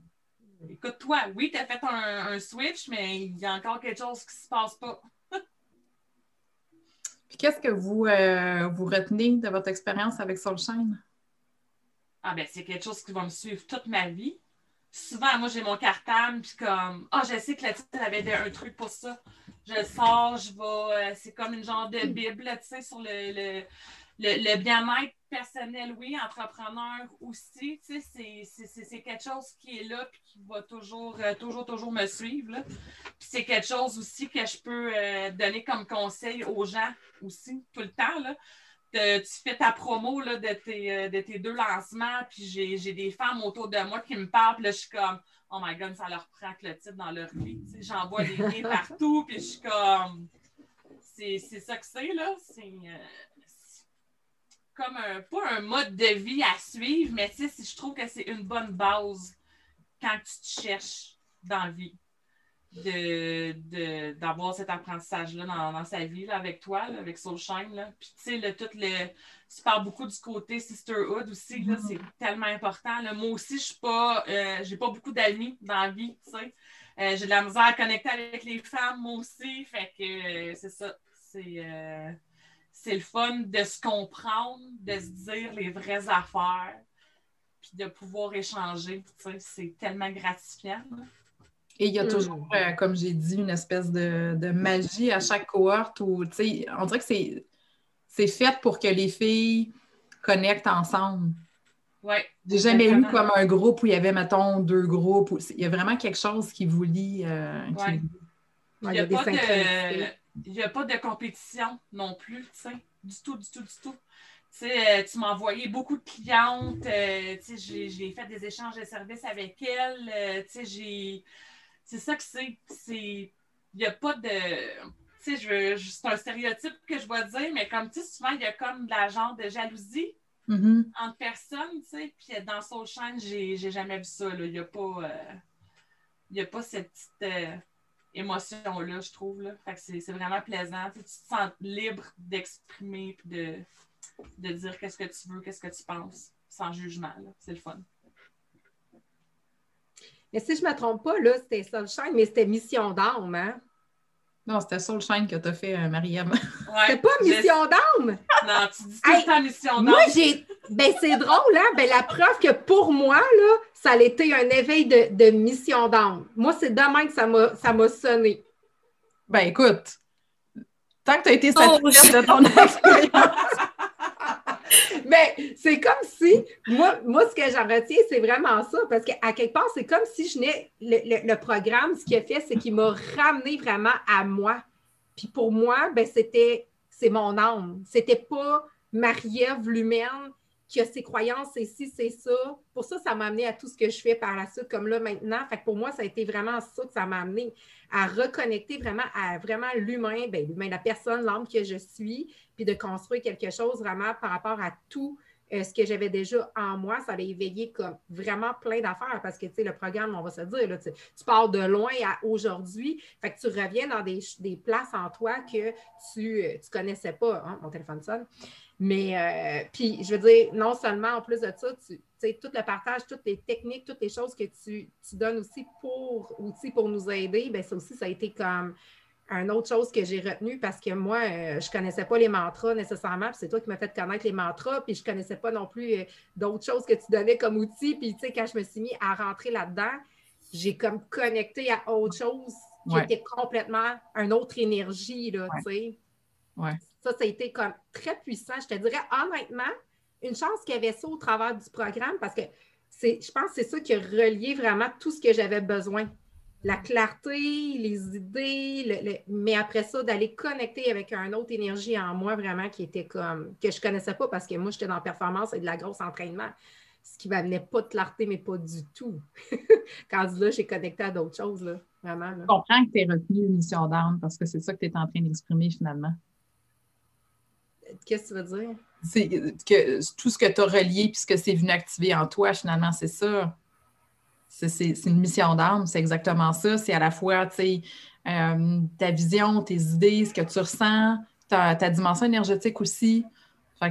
Écoute-toi, oui, tu as fait un, switch, mais il y a encore quelque chose qui ne se passe pas. Puis qu'est-ce que vous, euh, vous retenez de votre expérience avec Soulshine? Ah ben c'est quelque chose qui va me suivre toute ma vie. Souvent, moi, j'ai mon cartable, puis comme, ah, je sais que la petite, avait un truc pour ça. Je le sors, je vais, euh, c'est comme une genre de Bible, tu sais, sur le, le, bien-être personnel, oui, entrepreneur aussi, tu sais, c'est quelque chose qui est là, puis qui va toujours, euh, toujours, toujours me suivre, Puis c'est quelque chose aussi que je peux euh, donner comme conseil aux gens aussi, tout le temps, là tu fais ta promo là, de, tes, euh, de, tes, deux lancements, puis j'ai des femmes autour de moi qui me parlent, puis là, je suis comme, oh my god, ça leur prend le titre dans leur vie. J'envoie des liens [LAUGHS] partout, puis je suis comme, c'est ça que c'est, là. C'est. Euh, comme un, pas un mode de vie à suivre, mais sais, je trouve que c'est une bonne base quand tu te cherches dans la vie. De, d'avoir cet apprentissage-là dans, sa vie avec toi, avec Soulshine. Là. Puis, tu sais, tout le. Tu parles beaucoup du côté sisterhood aussi, là, mm-hmm. c'est tellement important. Là. Moi aussi, je suis pas. Euh, j'ai pas beaucoup d'amis dans la vie, tu sais. Euh, j'ai de la misère à connecter avec les femmes, moi aussi. Fait que euh, c'est ça. C'est c'est le fun de se comprendre, de se dire les vraies affaires, puis de pouvoir échanger. C'est tellement gratifiant. Et il y a mm. toujours, euh, comme j'ai dit, une espèce de, magie à chaque cohorte où, on dirait que c'est, c'est fait pour que les filles connectent ensemble. Ouais. J'ai jamais eu comme un groupe où il y avait, mettons, deux groupes. Il y a vraiment quelque chose qui vous lie. Euh, il n'y a, pas de il n'y a pas de compétition non plus, tu sais, du tout, du tout, du tout. Tu sais, euh, tu m'as envoyé beaucoup de clientes, euh, tu sais, j'ai fait des échanges de services avec elles, euh, tu sais, j'ai... C'est ça que c'est. Il n'y a pas de... Tu sais, c'est un stéréotype que je dois dire, mais comme, tu sais, souvent, il y a comme de la genre de jalousie mm-hmm. entre personnes, tu sais, puis dans Soul Shine, j'ai jamais vu ça. Il n'y a pas... N'y a pas cette petite émotion-là, je trouve. Là. Fait que c'est vraiment plaisant. Tu, te sens libre d'exprimer et de, de dire qu'est-ce que tu veux, qu'est-ce que tu penses, sans jugement. C'est le fun. Mais si je ne me trompe pas, là, c'était Sunshine, mais c'était Mission d'âme, hein? Non, c'était Soulshine que tu as fait, euh, Mariam. Ouais, c'était pas Mission d'âme? Non, tu dis le temps Mission d'âme. Moi, j'ai. Ben, c'est drôle, hein? Ben, la preuve que pour moi, là, ça a été un éveil de, de mission d'âme. Moi, c'est demain que ça m'a sonné. Ben, écoute, tant que tu as été satisfaite de ton expérience. Mais c'est comme si, moi, moi ce que j'en retiens, c'est vraiment ça, parce qu'à quelque part, c'est comme si je n'ai. Le, le, programme, ce qu'il a fait, c'est qu'il m'a ramené vraiment à moi. Puis pour moi, ben, c'était. C'est mon âme. C'était pas Marie-Ève l'humaine qui a ses croyances, c'est ci, c'est ça. Pour ça, ça m'a amené à tout ce que je fais par la suite, comme là maintenant. Fait que pour moi, ça a été vraiment ça que ça m'a amené à reconnecter vraiment à vraiment l'humain, ben, l'humain, la personne, l'âme que je suis, puis de construire quelque chose vraiment par rapport à tout euh, ce que j'avais déjà en moi, ça allait éveiller comme vraiment plein d'affaires parce que, tu sais, le programme, on va se dire, là, tu, pars de loin à aujourd'hui, fait que tu reviens dans des, places en toi que tu ne euh, connaissais pas. Hein, mon téléphone sonne. Mais, euh, puis, je veux dire, non seulement en plus de ça, tu sais, tout le partage, toutes les techniques, toutes les choses que tu, donnes aussi pour outils pour nous aider, bien, ça aussi, ça a été comme une autre chose que j'ai retenue parce que moi, euh, je ne connaissais pas les mantras nécessairement, puis c'est toi qui m'as fait connaître les mantras, puis je ne connaissais pas non plus euh, d'autres choses que tu donnais comme outils. Puis, tu sais, quand je me suis mis à rentrer là-dedans, j'ai comme connecté à autre chose qui était complètement une autre énergie, là, tu sais. Ouais. Ça, ça a été comme très puissant. Je te dirais honnêtement, une chance qu'il y avait ça au travers du programme parce que c'est, je pense que c'est ça qui a relié vraiment tout ce que j'avais besoin. La clarté, les idées, mais après ça, d'aller connecter avec une autre énergie en moi vraiment qui était comme, que je ne connaissais pas parce que moi, j'étais dans la performance et de la grosse entraînement. Ce qui m'amenait pas de clarté, mais pas du tout. [LAUGHS] Quand là, j'ai connecté à d'autres choses, là, vraiment. Je comprends que tu es retenu une mission d'âme parce que c'est ça que tu es en train d'exprimer finalement. Qu'est-ce que tu veux dire? C'est que tout ce que tu as relié puis ce que c'est venu activer en toi, finalement, c'est ça. C'est une mission d'âme, c'est exactement ça. C'est à la fois euh, ta vision, tes idées, ce que tu ressens, ta, dimension énergétique aussi.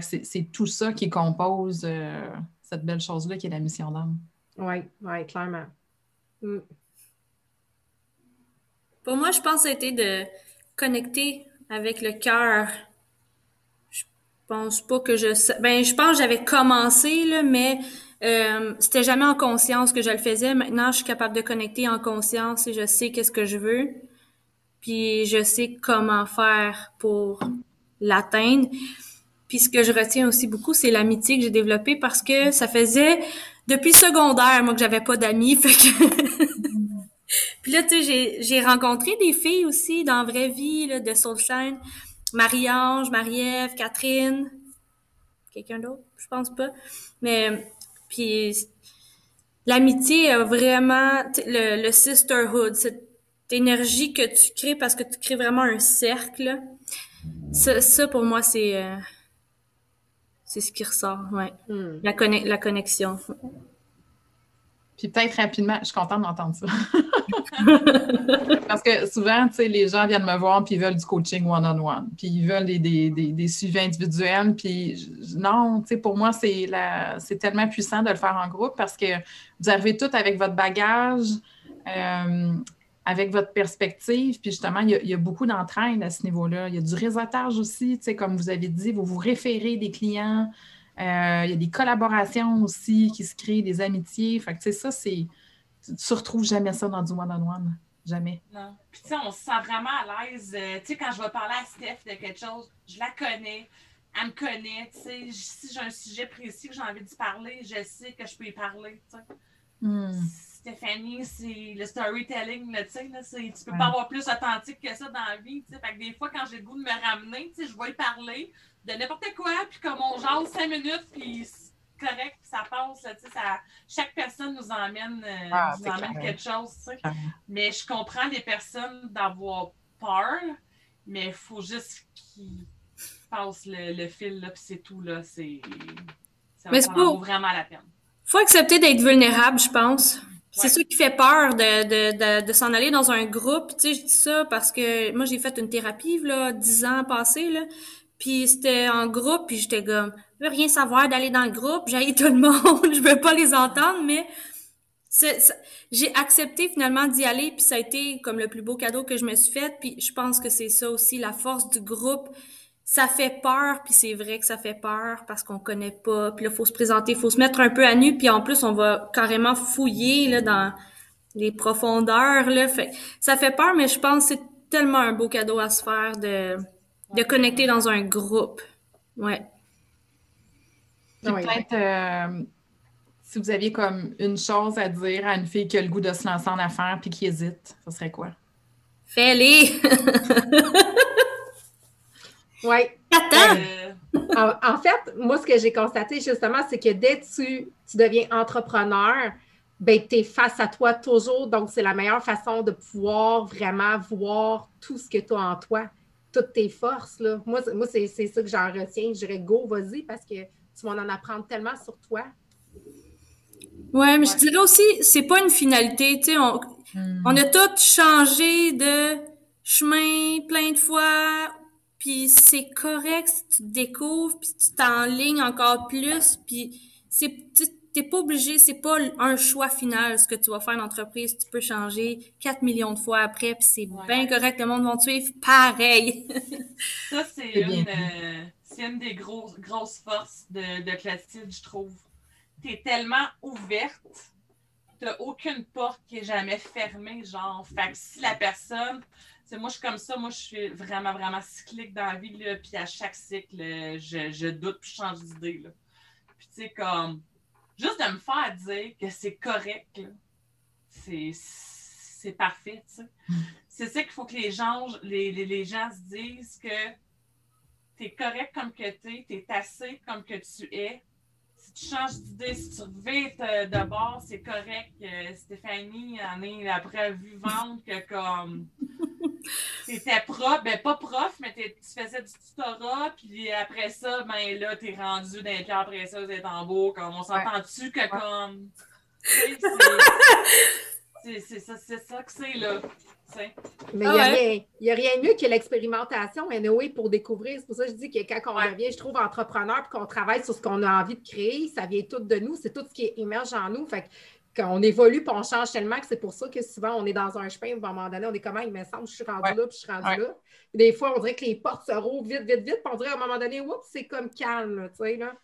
c'est tout ça qui compose euh, cette belle chose-là qui est la mission d'âme. Oui, oui, clairement. Mm. Pour moi, je pense que c'était de connecter avec le cœur pense pas que je ben je pense que j'avais commencé là mais euh, c'était jamais en conscience que je le faisais. Maintenant je suis capable de connecter en conscience et je sais qu'est-ce que je veux. Puis je sais comment faire pour l'atteindre. Puis ce que je retiens aussi beaucoup c'est l'amitié que j'ai développée parce que ça faisait depuis secondaire moi que j'avais pas d'amis. [LAUGHS] Fait que [LAUGHS] puis là tu sais j'ai rencontré des filles aussi dans la vraie vie là, de Soulshine Marie-Ange, Marie-Ève, Catherine, quelqu'un d'autre, je pense pas. Mais puis l'amitié a vraiment le, le, sisterhood, cette énergie que tu crées parce que tu crées vraiment un cercle. Ça, ça pour moi c'est euh, c'est ce qui ressort, ouais. Hmm. La, conne- la connexion. Puis peut-être rapidement, je suis contente d'entendre ça. [LAUGHS] Parce que souvent, tu sais, les gens viennent me voir puis ils veulent du coaching one-on-one. Puis ils veulent des, des, des, des suivis individuels. Puis non, tu sais, pour moi, c'est la- c'est tellement puissant de le faire en groupe parce que vous arrivez tout avec votre bagage, euh, avec votre perspective. Puis justement, il y a, il y a beaucoup d'entraide à ce niveau-là. Il y a du réseautage aussi, tu sais, comme vous avez dit, vous vous référez des clients. Euh, il y a des collaborations aussi qui se créent, des amitiés. Fait que, tu sais, ça, c'est. Tu ne retrouves jamais ça dans du one-on-one. Jamais. Non. Puis, tu sais, on se sent vraiment à l'aise. Euh, tu sais, quand je vais parler à Steph de quelque chose, je la connais. Elle me connaît. Tu sais, si j'ai un sujet précis que j'ai envie d'y parler, je sais que je peux y parler. tu sais. Hmm. Stéphanie, c'est le storytelling, tu sais, tu peux Ouais. pas avoir plus authentique que ça dans la vie, tu sais. Fait que des fois, quand j'ai le goût de me ramener, tu sais, je vais y parler de n'importe quoi, puis comme on jase cinq minutes, puis c'est correct, puis ça passe, là, tu sais, ça, chaque personne nous emmène, euh, Ah, nous emmène clair. quelque chose, tu sais. Clairement. Mais je comprends les personnes d'avoir peur, mais il faut juste qu'ils passent le, le fil, là, puis c'est tout, là, c'est... Ça, Mais vaut vraiment la peine. faut accepter d'être vulnérable, je pense. C'est Ouais. ça qui fait peur de, de, de, de s'en aller dans un groupe. Tu sais, je dis ça parce que moi, j'ai fait une thérapie, là, dix ans passés, là. Puis c'était en groupe, puis j'étais comme, je veux rien savoir d'aller dans le groupe, j'ai tout le [LAUGHS] monde, je veux pas les entendre, mais j'ai accepté finalement d'y aller, puis ça a été comme le plus beau cadeau que je me suis fait. Puis je pense que c'est ça aussi, la force du groupe. Ça fait peur, puis c'est vrai que ça fait peur parce qu'on connaît pas. Puis là, faut se présenter, faut se mettre un peu à nu, puis en plus, on va carrément fouiller là dans les profondeurs. Là. Fait, ça fait peur, mais je pense que c'est tellement un beau cadeau à se faire de, de connecter dans un groupe. Ouais. Puis Oui. peut-être, euh, si vous aviez comme une chose à dire à une fille qui a le goût de se lancer en affaires puis qui hésite, ce serait quoi? Fais-les! [LAUGHS] Oui. Attends! Euh, En, en fait, moi, ce que j'ai constaté justement, c'est que dès que tu, tu deviens entrepreneur, ben, tu es face à toi toujours. Donc, c'est la meilleure façon de pouvoir vraiment voir tout ce que tu as en toi, toutes tes forces. Là. Moi, c'est- moi c'est c'est ça que j'en retiens. Je dirais go, vas-y, parce que tu vas en apprendre tellement sur toi. Ouais, mais je dirais aussi, c'est pas une finalité, tu sais, on, on a tous changé de chemin plein de fois, puis c'est correct si tu te découvres, puis tu t'enlignes encore plus, puis c'est, t'es pas obligé, c'est pas un choix final ce que tu vas faire en entreprise, tu peux changer 4 millions de fois après, puis c'est Ouais. bien correct, le monde va te suivre pareil. [LAUGHS] Ça, c'est une, euh, c'est une des gros- grosses forces de, de je trouve. Tu es tellement ouverte, tu aucune porte qui est jamais fermée, genre. Fait que si la personne. tu sais, moi, je suis comme ça, moi, je suis vraiment, vraiment cyclique dans la vie, là, puis à chaque cycle, je, je doute, puis je change d'idée, là. Puis, tu sais, comme. Juste de me faire dire que c'est correct, c'est parfait, sais. C'est ça qu'il faut que les gens, les, les, les gens se disent que tu es correct comme que tu es, tu es assez comme que tu es. Tu changes d'idée, si tu reviens de, de bord, c'est correct. Euh, Stéphanie en est la preuve vivante que comme [LAUGHS] tu étais prof, ben pas prof, mais tu faisais du tutorat, puis après ça, ben là, t'es rendu d'un pied après ça, t'es en beau, comme on s'entend-tu que comme. [LAUGHS] c'est- ça, que c'est là. Mais Ah il n'y a, ouais. rien- y a rien de mieux que l'expérimentation, anyway, pour découvrir. C'est pour ça que je dis que quand on Ouais. devient, je trouve, entrepreneur puis qu'on travaille sur ce qu'on a envie de créer, ça vient tout de nous. C'est tout ce qui émerge en nous. Fait que quand on évolue puis on change tellement que c'est pour ça que souvent on est dans un chemin, puis à un moment donné, on est comment, il me semble, je suis rendu Ouais. là, puis je suis rendu Ouais. là. Des fois, on dirait que les portes se rouvrent vite, vite, vite, puis on dirait à un moment donné, oups, c'est comme calme, là, tu sais, là.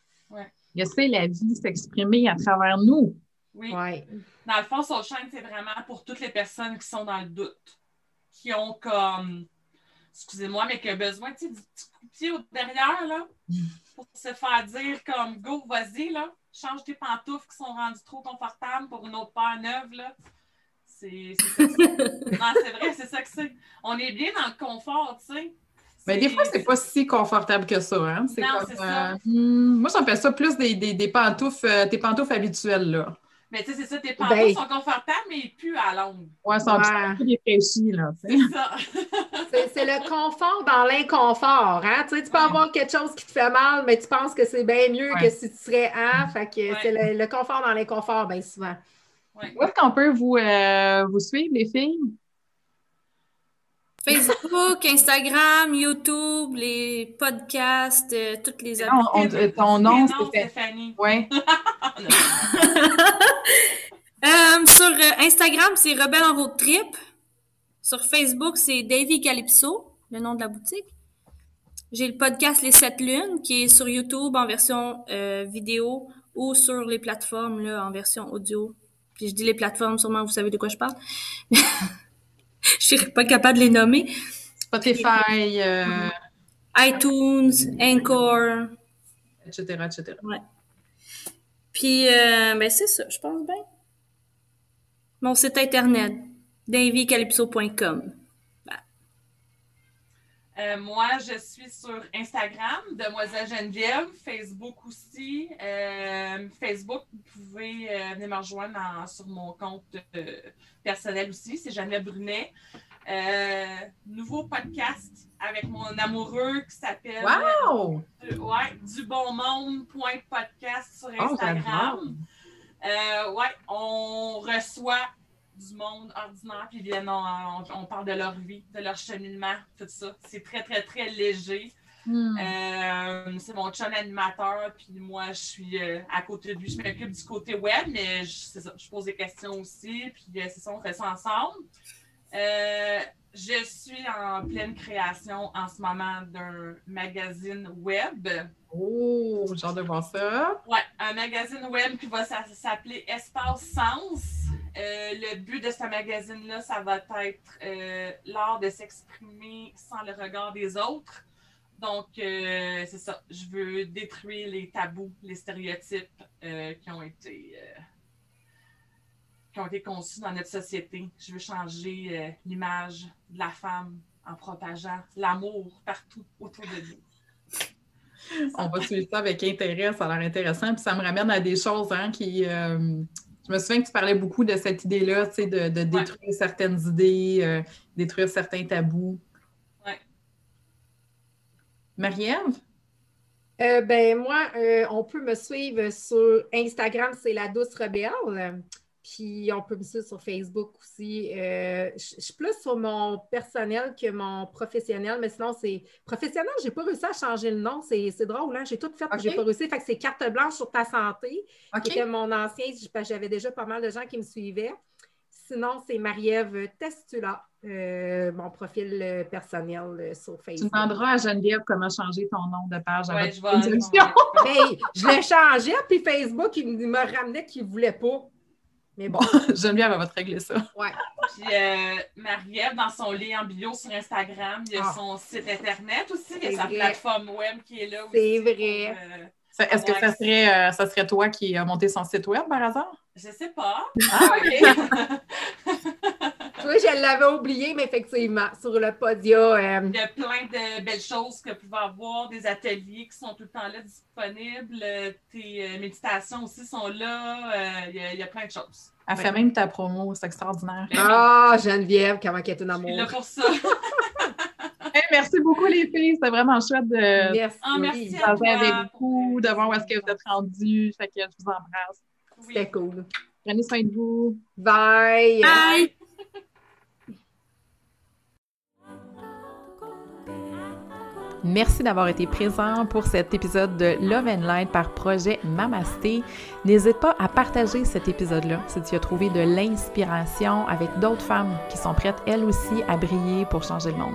Laisser la vie s'exprimer à travers nous. Oui. Ouais. Dans le fond, Soul Shine, c'est vraiment pour toutes les personnes qui sont dans le doute, qui ont comme, excusez-moi, mais qui ont besoin tu sais, du petit coup de pied au derrière, là, [LAUGHS] pour se faire dire comme, go, vas-y, là, change tes pantoufles qui sont rendues trop confortables pour une autre paire neuve, là. C'est c'est ça que [LAUGHS] c'est. Non, c'est vrai, c'est ça que c'est. On est bien dans le confort, tu sais. Mais des fois, c'est pas si confortable que ça. Hein? C'est Non, comme, c'est ça. euh, hmm, moi, j'appelle ça plus des, des, des pantoufles, euh, tes pantoufles habituelles. Là. Mais tu sais, c'est ça, tes pantoufles Ben- sont confortables, mais plus à longue. Ouais, elles sont Ouais. un peu défraîchies. Là. C'est ça. [LAUGHS] C'est le confort dans l'inconfort. Hein? Tu, sais, tu peux avoir quelque chose qui te fait mal, mais tu penses que c'est bien mieux que si tu serais hein? Fait que c'est le, confort dans l'inconfort, bien souvent. Où est-ce qu'on peut vous, euh, vous suivre, les filles? Facebook, Instagram, YouTube, les podcasts, euh, toutes les applications. ton nom, c'est Stéphanie. Oui. [LAUGHS] [LAUGHS] Euh, sur Instagram, c'est Rebelle en road trip. Sur Facebook, c'est Davy Calypso, le nom de la boutique. J'ai le podcast Les Sept Lunes qui est sur YouTube en version vidéo ou sur les plateformes là, en version audio. Puis je dis les plateformes, sûrement vous savez de quoi je parle. [LAUGHS] [LAUGHS] je suis pas capable de les nommer. Spotify, euh, iTunes, Anchor, etc., etc. Ouais. Puis, euh, ben c'est ça, je pense bien. Mon site internet, davycalypso.com. Euh, moi, je suis sur Instagram, Demoiselle Geneviève, Facebook aussi. Euh, Facebook, vous pouvez euh, venir me rejoindre sur mon compte personnel aussi, c'est Geneviève Brunet. nouveau podcast avec mon amoureux qui s'appelle wow! ouais, du bon monde.podcast sur oh, Instagram. ouais, on reçoit du monde ordinaire, puis viennent, on, parle de leur vie, de leur cheminement, tout ça. C'est très, très, très léger. Hmm. Euh, c'est mon chum animateur, puis moi, je suis euh, à côté de lui. Je m'occupe du côté web, mais je, ça, je pose des questions aussi, puis euh, c'est ça, on fait ça ensemble. je suis en pleine création en ce moment d'un magazine web. Oh, genre de voir ça. Ouais, un magazine web qui va s'appeler Espace Sens. Euh, le but de ce magazine-là, ça va être euh, l'art de s'exprimer sans le regard des autres. Donc, euh, c'est ça. Je veux détruire les tabous, les stéréotypes qui ont été qui ont été conçus dans notre société. Je veux changer l'image de la femme en propageant l'amour partout autour de nous. On va suivre ça avec intérêt, ça a l'air intéressant. Puis ça me ramène à des choses hein, qui, je me souviens que tu parlais beaucoup de cette idée-là, tu sais, de, détruire certaines idées, euh, détruire certains tabous. Oui. Marie-Ève? Euh, ben moi, euh, on peut me suivre sur Instagram, c'est la douce rebelle. Puis on peut me suivre sur Facebook aussi. Euh, je suis plus sur mon personnel que mon professionnel, mais sinon, c'est professionnel, je n'ai pas réussi à changer le nom. C'est drôle, hein? J'ai tout fait, je j'ai pas réussi. Fait que c'est carte blanche sur ta santé, qui était mon ancien. J'avais déjà pas mal de gens qui me suivaient. Sinon, c'est Marie-Ève Testula, euh, mon profil euh, personnel sur Facebook. Tu demanderas à Geneviève comment changer ton nom de page à je, ben, je l'ai changé, puis Facebook, il me ramenait qu'il ne voulait pas. Mais bon. [LAUGHS] Geneviève, elle va te régler ça. Ouais. Puis euh, Marie-Ève, dans son lien en bio sur Instagram, il y a ah. son site Internet aussi, il y a sa plateforme web qui est là aussi. C'est vrai. Euh, est-ce que ça serait, euh, ça serait toi qui as monté son site web par hasard? Je sais pas. Ah, OK. Oui, je l'avais oublié, mais effectivement, sur le podium. Euh, il y a plein de belles choses que vous pouvez avoir, des ateliers qui sont tout le temps là disponibles. Tes euh, méditations aussi sont là. Euh, il, y a, plein de choses. Elle fait même ta promo, c'est extraordinaire. Ah, Geneviève, comment qu'elle est une amour. Je suis là pour ça. [LAUGHS] merci beaucoup, les filles. C'était vraiment chouette de merci. Ah, merci avec vous, de voir où est-ce que vous êtes rendus. Fait que je vous embrasse. C'était cool. Prenez soin de vous. Bye. Bye. Merci d'avoir été présent pour cet épisode de Love and Light par projet Mamasté. N'hésite pas à partager cet épisode-là si tu as trouvé de l'inspiration avec d'autres femmes qui sont prêtes elles aussi à briller pour changer le monde.